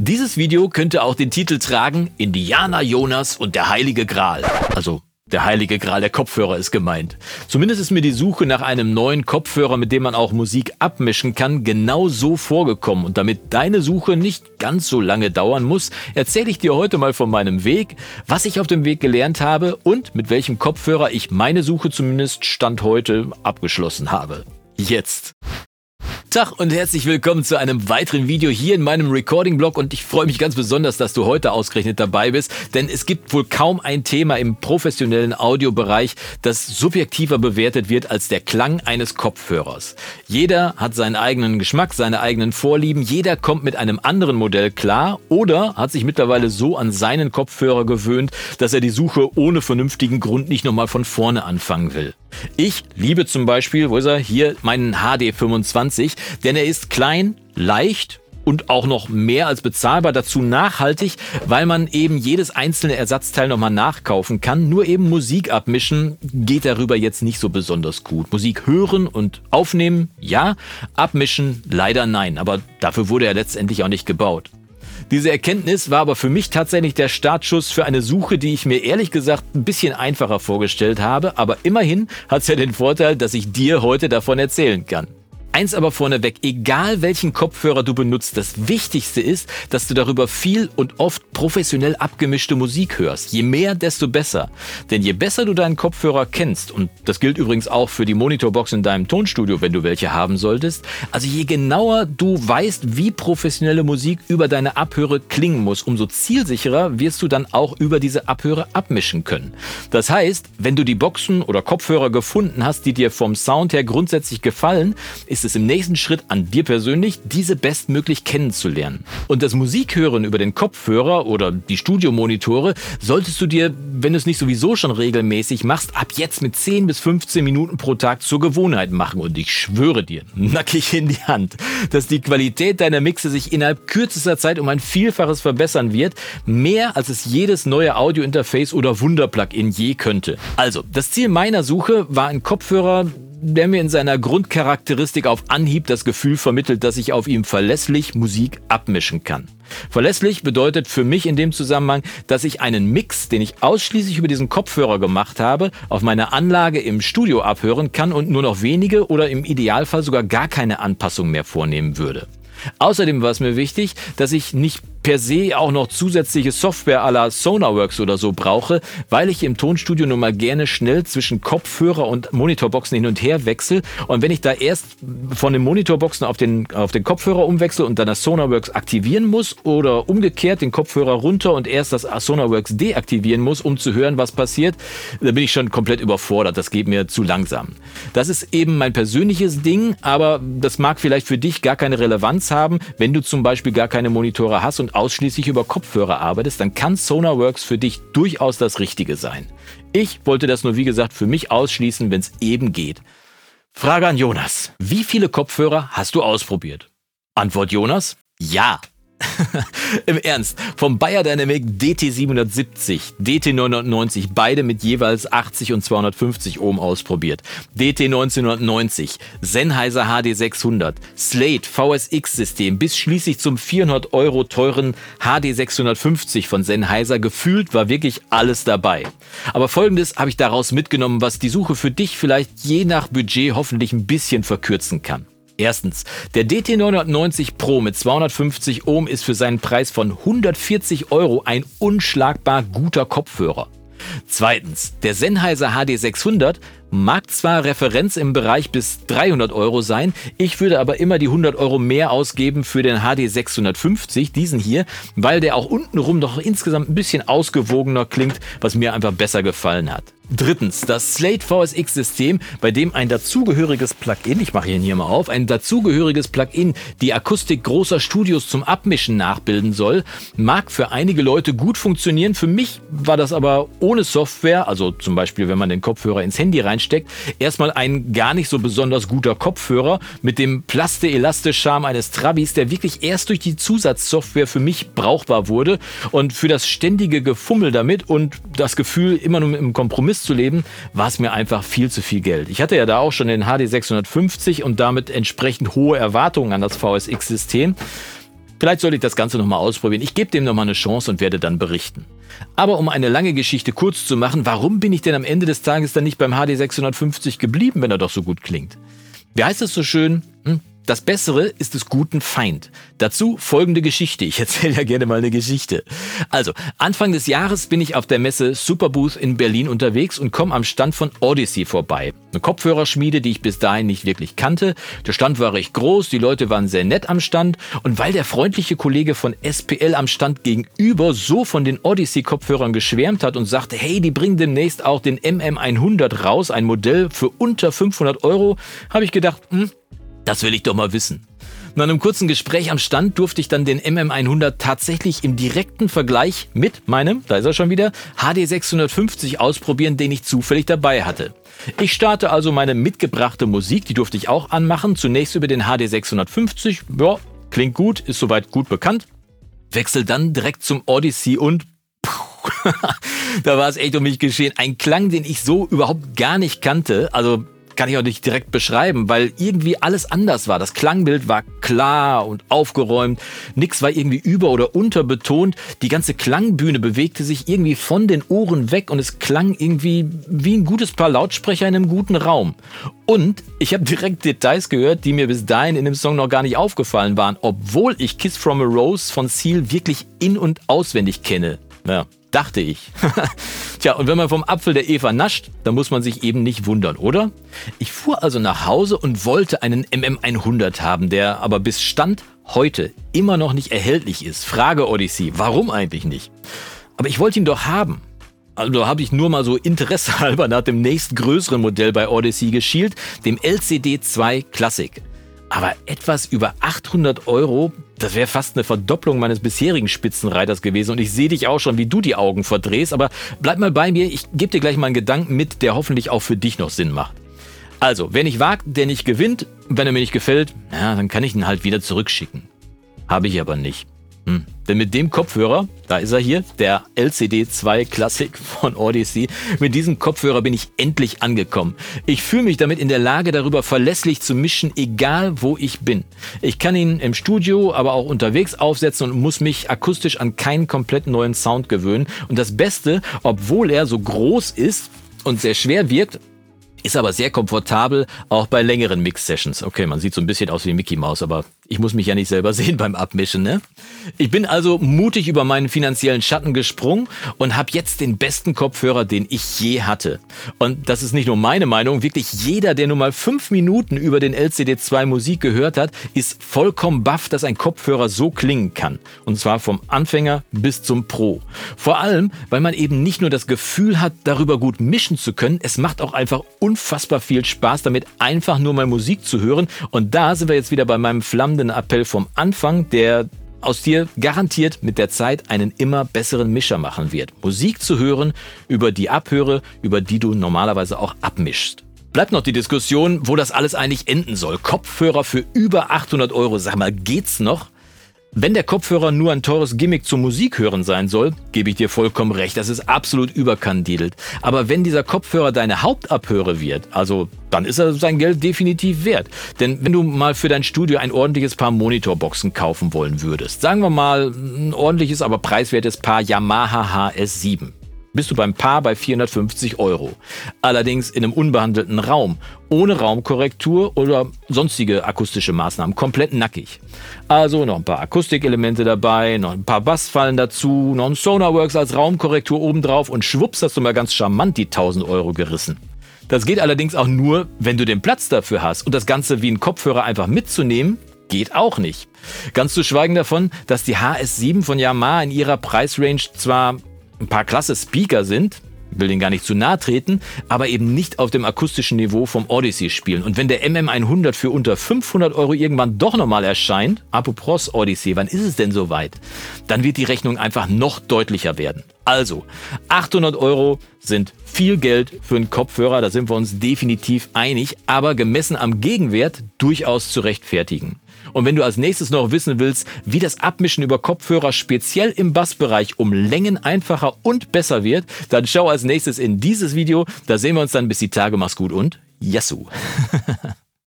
Dieses Video könnte auch den Titel tragen Indianer Jonas und der Heilige Gral. Also der heilige Gral der Kopfhörer ist gemeint. Zumindest ist mir die Suche nach einem neuen Kopfhörer, mit dem man auch Musik abmischen kann, genau so vorgekommen. Und damit deine Suche nicht ganz so lange dauern muss, erzähle ich dir heute mal von meinem Weg, was ich auf dem Weg gelernt habe und mit welchem Kopfhörer ich meine Suche zumindest Stand heute abgeschlossen habe. Jetzt. Tag und herzlich willkommen zu einem weiteren Video hier in meinem Recording-Blog und ich freue mich ganz besonders, dass du heute ausgerechnet dabei bist, denn es gibt wohl kaum ein Thema im professionellen Audiobereich, das subjektiver bewertet wird als der Klang eines Kopfhörers. Jeder hat seinen eigenen Geschmack, seine eigenen Vorlieben, jeder kommt mit einem anderen Modell klar oder hat sich mittlerweile so an seinen Kopfhörer gewöhnt, dass er die Suche ohne vernünftigen Grund nicht nochmal von vorne anfangen will. Ich liebe zum Beispiel, wo ist er? Hier meinen HD25, denn er ist klein, leicht und auch noch mehr als bezahlbar, dazu nachhaltig, weil man eben jedes einzelne Ersatzteil nochmal nachkaufen kann. Nur eben Musik abmischen geht darüber jetzt nicht so besonders gut. Musik hören und aufnehmen, ja, abmischen leider nein, aber dafür wurde er letztendlich auch nicht gebaut. Diese Erkenntnis war aber für mich tatsächlich der Startschuss für eine Suche, die ich mir ehrlich gesagt ein bisschen einfacher vorgestellt habe. Aber immerhin hat es ja den Vorteil, dass ich dir heute davon erzählen kann. Eins aber vorneweg, egal welchen Kopfhörer du benutzt, das Wichtigste ist, dass du darüber viel und oft professionell abgemischte Musik hörst. Je mehr, desto besser. Denn je besser du deinen Kopfhörer kennst, und das gilt übrigens auch für die Monitorbox in deinem Tonstudio, wenn du welche haben solltest, also je genauer du weißt, wie professionelle Musik über deine Abhöre klingen muss, umso zielsicherer wirst du dann auch über diese Abhöre abmischen können. Das heißt, wenn du die Boxen oder Kopfhörer gefunden hast, die dir vom Sound her grundsätzlich gefallen, ist es es im nächsten Schritt an dir persönlich, diese bestmöglich kennenzulernen. Und das Musikhören über den Kopfhörer oder die Studiomonitore solltest du dir, wenn du es nicht sowieso schon regelmäßig machst, ab jetzt mit 10 bis 15 Minuten pro Tag zur Gewohnheit machen. Und ich schwöre dir, nackig in die Hand, dass die Qualität deiner Mixe sich innerhalb kürzester Zeit um ein Vielfaches verbessern wird. Mehr als es jedes neue Audiointerface oder Wunderplugin je könnte. Also, das Ziel meiner Suche war ein Kopfhörer, der mir in seiner Grundcharakteristik auf Anhieb das Gefühl vermittelt, dass ich auf ihm verlässlich Musik abmischen kann. Verlässlich bedeutet für mich in dem Zusammenhang, dass ich einen Mix, den ich ausschließlich über diesen Kopfhörer gemacht habe, auf meiner Anlage im Studio abhören kann und nur noch wenige oder im Idealfall sogar gar keine Anpassung mehr vornehmen würde. Außerdem war es mir wichtig, dass ich nicht per se auch noch zusätzliche Software la Sonarworks oder so brauche, weil ich im Tonstudio nun mal gerne schnell zwischen Kopfhörer und Monitorboxen hin und her wechsle. Und wenn ich da erst von den Monitorboxen auf den, auf den Kopfhörer umwechsel und dann das Sonarworks aktivieren muss oder umgekehrt den Kopfhörer runter und erst das Sonarworks deaktivieren muss, um zu hören, was passiert, dann bin ich schon komplett überfordert. Das geht mir zu langsam. Das ist eben mein persönliches Ding, aber das mag vielleicht für dich gar keine Relevanz haben, wenn du zum Beispiel gar keine Monitore hast und ausschließlich über Kopfhörer arbeitest, dann kann SonarWorks für dich durchaus das Richtige sein. Ich wollte das nur wie gesagt für mich ausschließen, wenn es eben geht. Frage an Jonas. Wie viele Kopfhörer hast du ausprobiert? Antwort Jonas? Ja. Im Ernst, vom Bayer Dynamic DT770, DT990, beide mit jeweils 80 und 250 Ohm ausprobiert. DT1990, Sennheiser HD600, Slate VSX-System bis schließlich zum 400 Euro teuren HD650 von Sennheiser. Gefühlt war wirklich alles dabei. Aber folgendes habe ich daraus mitgenommen, was die Suche für dich vielleicht je nach Budget hoffentlich ein bisschen verkürzen kann. Erstens, der DT990 Pro mit 250 Ohm ist für seinen Preis von 140 Euro ein unschlagbar guter Kopfhörer. Zweitens, der Sennheiser HD600 mag zwar Referenz im Bereich bis 300 Euro sein, ich würde aber immer die 100 Euro mehr ausgeben für den HD650, diesen hier, weil der auch untenrum noch insgesamt ein bisschen ausgewogener klingt, was mir einfach besser gefallen hat. Drittens, das Slate VSX-System, bei dem ein dazugehöriges Plugin, ich mache ihn hier mal auf, ein dazugehöriges Plugin die Akustik großer Studios zum Abmischen nachbilden soll, mag für einige Leute gut funktionieren. Für mich war das aber ohne Software, also zum Beispiel, wenn man den Kopfhörer ins Handy reinsteckt, erstmal ein gar nicht so besonders guter Kopfhörer mit dem Plaste-Elastisch-Charme eines Trabis, der wirklich erst durch die Zusatzsoftware für mich brauchbar wurde und für das ständige Gefummel damit und das Gefühl, immer nur im Kompromiss zu leben, war es mir einfach viel zu viel Geld. Ich hatte ja da auch schon den HD 650 und damit entsprechend hohe Erwartungen an das VSX-System. Vielleicht sollte ich das Ganze nochmal ausprobieren. Ich gebe dem nochmal eine Chance und werde dann berichten. Aber um eine lange Geschichte kurz zu machen, warum bin ich denn am Ende des Tages dann nicht beim HD 650 geblieben, wenn er doch so gut klingt? Wie heißt es so schön? Das Bessere ist des guten Feind. Dazu folgende Geschichte. Ich erzähle ja gerne mal eine Geschichte. Also, Anfang des Jahres bin ich auf der Messe Superbooth in Berlin unterwegs und komme am Stand von Odyssey vorbei. Eine Kopfhörerschmiede, die ich bis dahin nicht wirklich kannte. Der Stand war recht groß, die Leute waren sehr nett am Stand und weil der freundliche Kollege von SPL am Stand gegenüber so von den Odyssey-Kopfhörern geschwärmt hat und sagte, hey, die bringen demnächst auch den MM100 raus, ein Modell für unter 500 Euro, habe ich gedacht, hm, das will ich doch mal wissen. Nach einem kurzen Gespräch am Stand durfte ich dann den MM100 tatsächlich im direkten Vergleich mit meinem, da ist er schon wieder, HD 650 ausprobieren, den ich zufällig dabei hatte. Ich starte also meine mitgebrachte Musik, die durfte ich auch anmachen, zunächst über den HD 650, ja, klingt gut, ist soweit gut bekannt. Wechsel dann direkt zum Odyssey und da war es echt um mich geschehen. Ein Klang, den ich so überhaupt gar nicht kannte. Also kann ich auch nicht direkt beschreiben, weil irgendwie alles anders war. Das Klangbild war klar und aufgeräumt. Nix war irgendwie über- oder unterbetont. Die ganze Klangbühne bewegte sich irgendwie von den Ohren weg und es klang irgendwie wie ein gutes Paar Lautsprecher in einem guten Raum. Und ich habe direkt Details gehört, die mir bis dahin in dem Song noch gar nicht aufgefallen waren, obwohl ich Kiss from a Rose von Seal wirklich in- und auswendig kenne. Ja, dachte ich. Tja, und wenn man vom Apfel der Eva nascht, dann muss man sich eben nicht wundern, oder? Ich fuhr also nach Hause und wollte einen MM100 haben, der aber bis Stand heute immer noch nicht erhältlich ist. Frage Odyssey, warum eigentlich nicht? Aber ich wollte ihn doch haben. Also habe ich nur mal so interessehalber nach dem nächstgrößeren Modell bei Odyssey geschielt, dem LCD 2 Classic. Aber etwas über 800 Euro, das wäre fast eine Verdopplung meines bisherigen Spitzenreiters gewesen. Und ich sehe dich auch schon, wie du die Augen verdrehst. Aber bleib mal bei mir, ich gebe dir gleich mal einen Gedanken mit, der hoffentlich auch für dich noch Sinn macht. Also, wer nicht wagt, der nicht gewinnt. Wenn er mir nicht gefällt, ja, dann kann ich ihn halt wieder zurückschicken. Habe ich aber nicht. Hm. Denn mit dem Kopfhörer, da ist er hier, der LCD 2 Classic von Odyssey, mit diesem Kopfhörer bin ich endlich angekommen. Ich fühle mich damit in der Lage, darüber verlässlich zu mischen, egal wo ich bin. Ich kann ihn im Studio, aber auch unterwegs aufsetzen und muss mich akustisch an keinen komplett neuen Sound gewöhnen. Und das Beste, obwohl er so groß ist und sehr schwer wirkt, ist aber sehr komfortabel, auch bei längeren Mix-Sessions. Okay, man sieht so ein bisschen aus wie Mickey Mouse, aber ich muss mich ja nicht selber sehen beim Abmischen, ne? Ich bin also mutig über meinen finanziellen Schatten gesprungen und habe jetzt den besten Kopfhörer, den ich je hatte. Und das ist nicht nur meine Meinung, wirklich jeder, der nur mal fünf Minuten über den LCD2 Musik gehört hat, ist vollkommen baff, dass ein Kopfhörer so klingen kann. Und zwar vom Anfänger bis zum Pro. Vor allem, weil man eben nicht nur das Gefühl hat, darüber gut mischen zu können, es macht auch einfach unfassbar viel Spaß, damit einfach nur mal Musik zu hören. Und da sind wir jetzt wieder bei meinem flammenden flammenden Appell vom Anfang, der aus dir garantiert mit der Zeit einen immer besseren Mischer machen wird. Musik zu hören, über die abhöre, über die du normalerweise auch abmischst. Bleibt noch die Diskussion, wo das alles eigentlich enden soll. Kopfhörer für über 800 Euro, sag mal, geht's noch? Wenn der Kopfhörer nur ein teures Gimmick zum Musik hören sein soll, gebe ich dir vollkommen recht, das ist absolut überkandidelt. Aber wenn dieser Kopfhörer deine Hauptabhöre wird, also dann ist er sein Geld definitiv wert. Denn wenn du mal für dein Studio ein ordentliches Paar Monitorboxen kaufen wollen würdest, sagen wir mal ein ordentliches, aber preiswertes Paar Yamaha HS7, bist du beim Paar bei 450 Euro. Allerdings in einem unbehandelten Raum, ohne Raumkorrektur oder sonstige akustische Maßnahmen, komplett nackig. Also noch ein paar Akustikelemente dabei, noch ein paar Bassfallen dazu, noch ein Sonarworks als Raumkorrektur obendrauf und schwupps hast du mal ganz charmant die 1000 Euro gerissen. Das geht allerdings auch nur, wenn du den Platz dafür hast und das Ganze wie ein Kopfhörer einfach mitzunehmen, geht auch nicht. Ganz zu schweigen davon, dass die HS7 von Yamaha in ihrer Preisrange zwar ein paar klasse Speaker sind, will den gar nicht zu nahe treten, aber eben nicht auf dem akustischen Niveau vom Odyssey spielen. Und wenn der MM100 für unter 500 Euro irgendwann doch nochmal erscheint, apropos Odyssey, wann ist es denn soweit? Dann wird die Rechnung einfach noch deutlicher werden. Also, 800 Euro sind viel Geld für einen Kopfhörer, da sind wir uns definitiv einig, aber gemessen am Gegenwert durchaus zu rechtfertigen. Und wenn du als nächstes noch wissen willst, wie das Abmischen über Kopfhörer speziell im Bassbereich um Längen einfacher und besser wird, dann schau als nächstes in dieses Video. Da sehen wir uns dann bis die Tage. Mach's gut und Yassou!